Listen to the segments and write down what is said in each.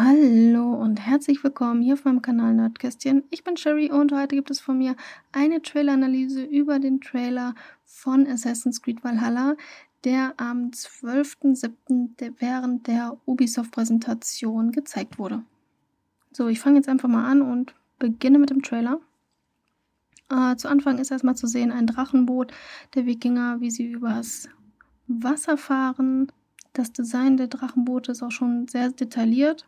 Hallo und herzlich willkommen hier auf meinem Kanal Nerdkästchen. Ich bin Sherry und heute gibt es von mir eine Trailer-Analyse über den Trailer von Assassin's Creed Valhalla, der am 12.07. während der Ubisoft-Präsentation gezeigt wurde. So, ich fange jetzt einfach mal an und beginne mit dem Trailer. Äh, zu Anfang ist erstmal zu sehen ein Drachenboot der Wikinger, wie sie übers Wasser fahren. Das Design der Drachenboote ist auch schon sehr detailliert.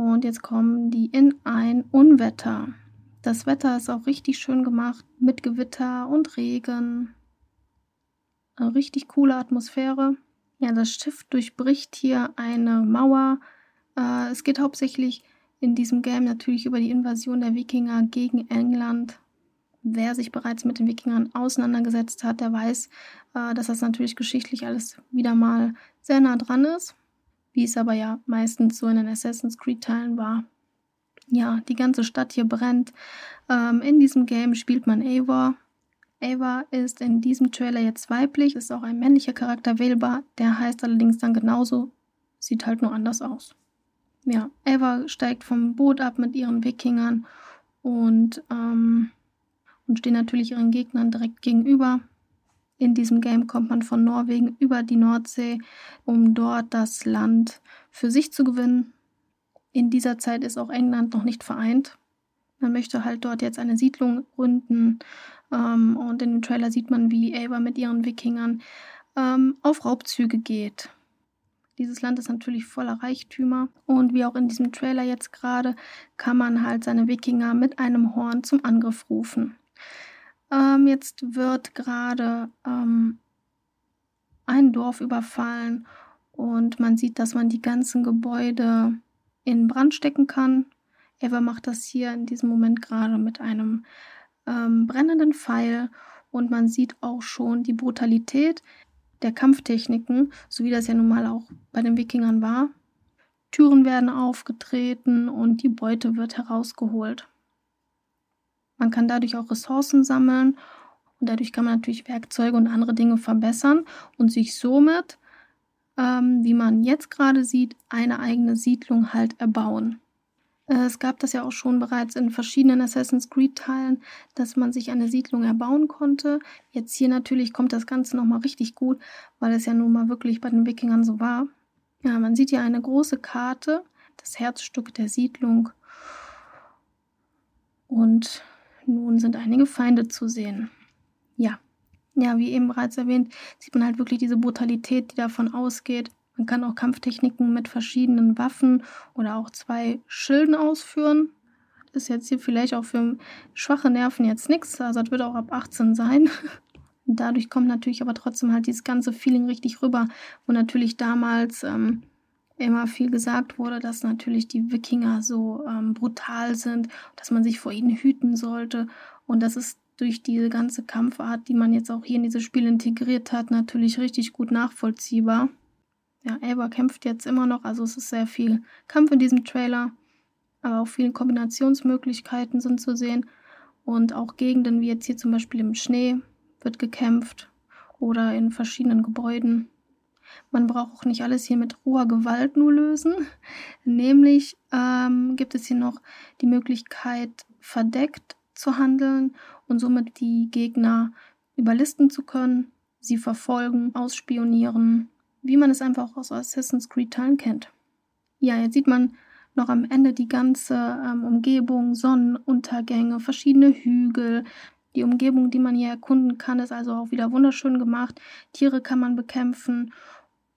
Und jetzt kommen die in ein Unwetter. Das Wetter ist auch richtig schön gemacht mit Gewitter und Regen. Eine richtig coole Atmosphäre. Ja, das Schiff durchbricht hier eine Mauer. Äh, es geht hauptsächlich in diesem Game natürlich über die Invasion der Wikinger gegen England. Wer sich bereits mit den Wikingern auseinandergesetzt hat, der weiß, äh, dass das natürlich geschichtlich alles wieder mal sehr nah dran ist wie es aber ja meistens so in den Assassin's Creed-Teilen war. Ja, die ganze Stadt hier brennt. Ähm, in diesem Game spielt man Eivor. Eivor ist in diesem Trailer jetzt weiblich, ist auch ein männlicher Charakter wählbar. Der heißt allerdings dann genauso, sieht halt nur anders aus. Ja, Eivor steigt vom Boot ab mit ihren Wikingern und, ähm, und steht natürlich ihren Gegnern direkt gegenüber. In diesem Game kommt man von Norwegen über die Nordsee, um dort das Land für sich zu gewinnen. In dieser Zeit ist auch England noch nicht vereint. Man möchte halt dort jetzt eine Siedlung gründen. Ähm, und in dem Trailer sieht man, wie Ava mit ihren Wikingern ähm, auf Raubzüge geht. Dieses Land ist natürlich voller Reichtümer und wie auch in diesem Trailer jetzt gerade kann man halt seine Wikinger mit einem Horn zum Angriff rufen. Ähm, jetzt wird gerade ähm, ein Dorf überfallen und man sieht, dass man die ganzen Gebäude in Brand stecken kann. Eva macht das hier in diesem Moment gerade mit einem ähm, brennenden Pfeil und man sieht auch schon die Brutalität der Kampftechniken, so wie das ja nun mal auch bei den Wikingern war. Türen werden aufgetreten und die Beute wird herausgeholt. Man kann dadurch auch Ressourcen sammeln und dadurch kann man natürlich Werkzeuge und andere Dinge verbessern und sich somit, ähm, wie man jetzt gerade sieht, eine eigene Siedlung halt erbauen. Äh, es gab das ja auch schon bereits in verschiedenen Assassin's Creed-Teilen, dass man sich eine Siedlung erbauen konnte. Jetzt hier natürlich kommt das Ganze nochmal richtig gut, weil es ja nun mal wirklich bei den Wikingern so war. Ja, man sieht hier eine große Karte, das Herzstück der Siedlung. Und nun sind einige Feinde zu sehen. Ja. Ja, wie eben bereits erwähnt, sieht man halt wirklich diese Brutalität, die davon ausgeht. Man kann auch Kampftechniken mit verschiedenen Waffen oder auch zwei Schilden ausführen. Ist jetzt hier vielleicht auch für schwache Nerven jetzt nichts. Also das wird auch ab 18 sein. Dadurch kommt natürlich aber trotzdem halt dieses ganze Feeling richtig rüber, wo natürlich damals ähm, immer viel gesagt wurde, dass natürlich die Wikinger so ähm, brutal sind, dass man sich vor ihnen hüten sollte. Und das ist durch diese ganze Kampfart, die man jetzt auch hier in dieses Spiel integriert hat, natürlich richtig gut nachvollziehbar. Ja, Ava kämpft jetzt immer noch, also es ist sehr viel Kampf in diesem Trailer, aber auch viele Kombinationsmöglichkeiten sind zu sehen. Und auch Gegenden wie jetzt hier zum Beispiel im Schnee wird gekämpft oder in verschiedenen Gebäuden. Man braucht auch nicht alles hier mit roher Gewalt nur lösen. Nämlich ähm, gibt es hier noch die Möglichkeit, verdeckt zu handeln und somit die Gegner überlisten zu können, sie verfolgen, ausspionieren, wie man es einfach auch aus Assassin's Creed-Teilen kennt. Ja, jetzt sieht man noch am Ende die ganze ähm, Umgebung, Sonnenuntergänge, verschiedene Hügel. Die Umgebung, die man hier erkunden kann, ist also auch wieder wunderschön gemacht. Tiere kann man bekämpfen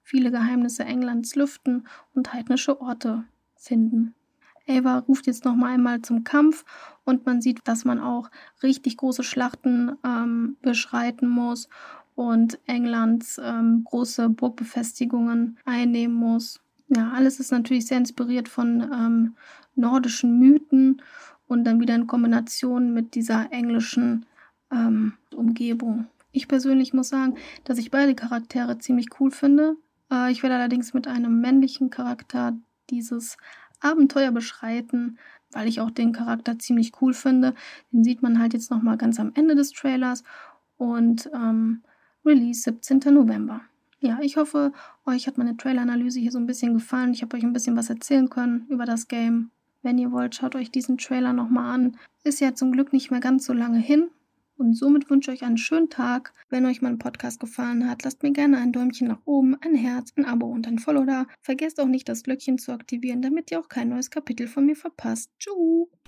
viele Geheimnisse Englands lüften und heidnische Orte finden. Ava ruft jetzt noch mal einmal zum Kampf und man sieht, dass man auch richtig große Schlachten ähm, beschreiten muss und Englands ähm, große Burgbefestigungen einnehmen muss. Ja, alles ist natürlich sehr inspiriert von ähm, nordischen Mythen und dann wieder in Kombination mit dieser englischen ähm, Umgebung. Ich persönlich muss sagen, dass ich beide Charaktere ziemlich cool finde. Äh, ich werde allerdings mit einem männlichen Charakter dieses Abenteuer beschreiten, weil ich auch den Charakter ziemlich cool finde. Den sieht man halt jetzt nochmal ganz am Ende des Trailers und ähm, Release 17. November. Ja, ich hoffe, euch hat meine Trailer-Analyse hier so ein bisschen gefallen. Ich habe euch ein bisschen was erzählen können über das Game. Wenn ihr wollt, schaut euch diesen Trailer nochmal an. Ist ja zum Glück nicht mehr ganz so lange hin. Und somit wünsche ich euch einen schönen Tag. Wenn euch mein Podcast gefallen hat, lasst mir gerne ein Däumchen nach oben, ein Herz, ein Abo und ein Follow da. Vergesst auch nicht, das Glöckchen zu aktivieren, damit ihr auch kein neues Kapitel von mir verpasst. Tschüss!